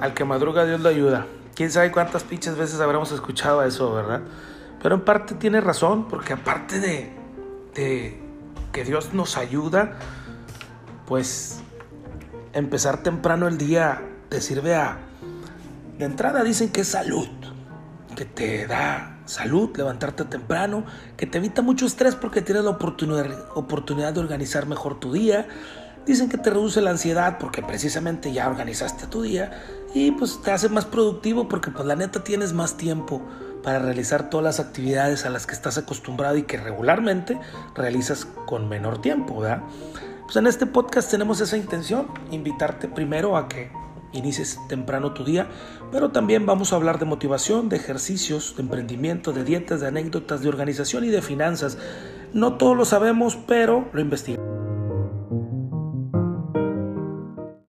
al que madruga Dios lo ayuda. Quién sabe cuántas pinches veces habremos escuchado eso, ¿verdad? Pero en parte tiene razón, porque aparte de, que Dios nos ayuda, pues empezar temprano el día te sirve a... De entrada dicen que es salud, que te da salud, levantarte temprano, que te evita mucho estrés porque tienes la oportunidad de organizar mejor tu día. Dicen que te reduce la ansiedad porque precisamente ya organizaste tu día y pues te hace más productivo porque pues la neta tienes más tiempo para realizar todas las actividades a las que estás acostumbrado y que regularmente realizas con menor tiempo, ¿verdad? Pues en este podcast tenemos esa intención, invitarte primero a que inicies temprano tu día, pero también vamos a hablar de motivación, de ejercicios, de emprendimiento, de dietas, de anécdotas, de organización y de finanzas. No todo lo sabemos, pero lo investigamos.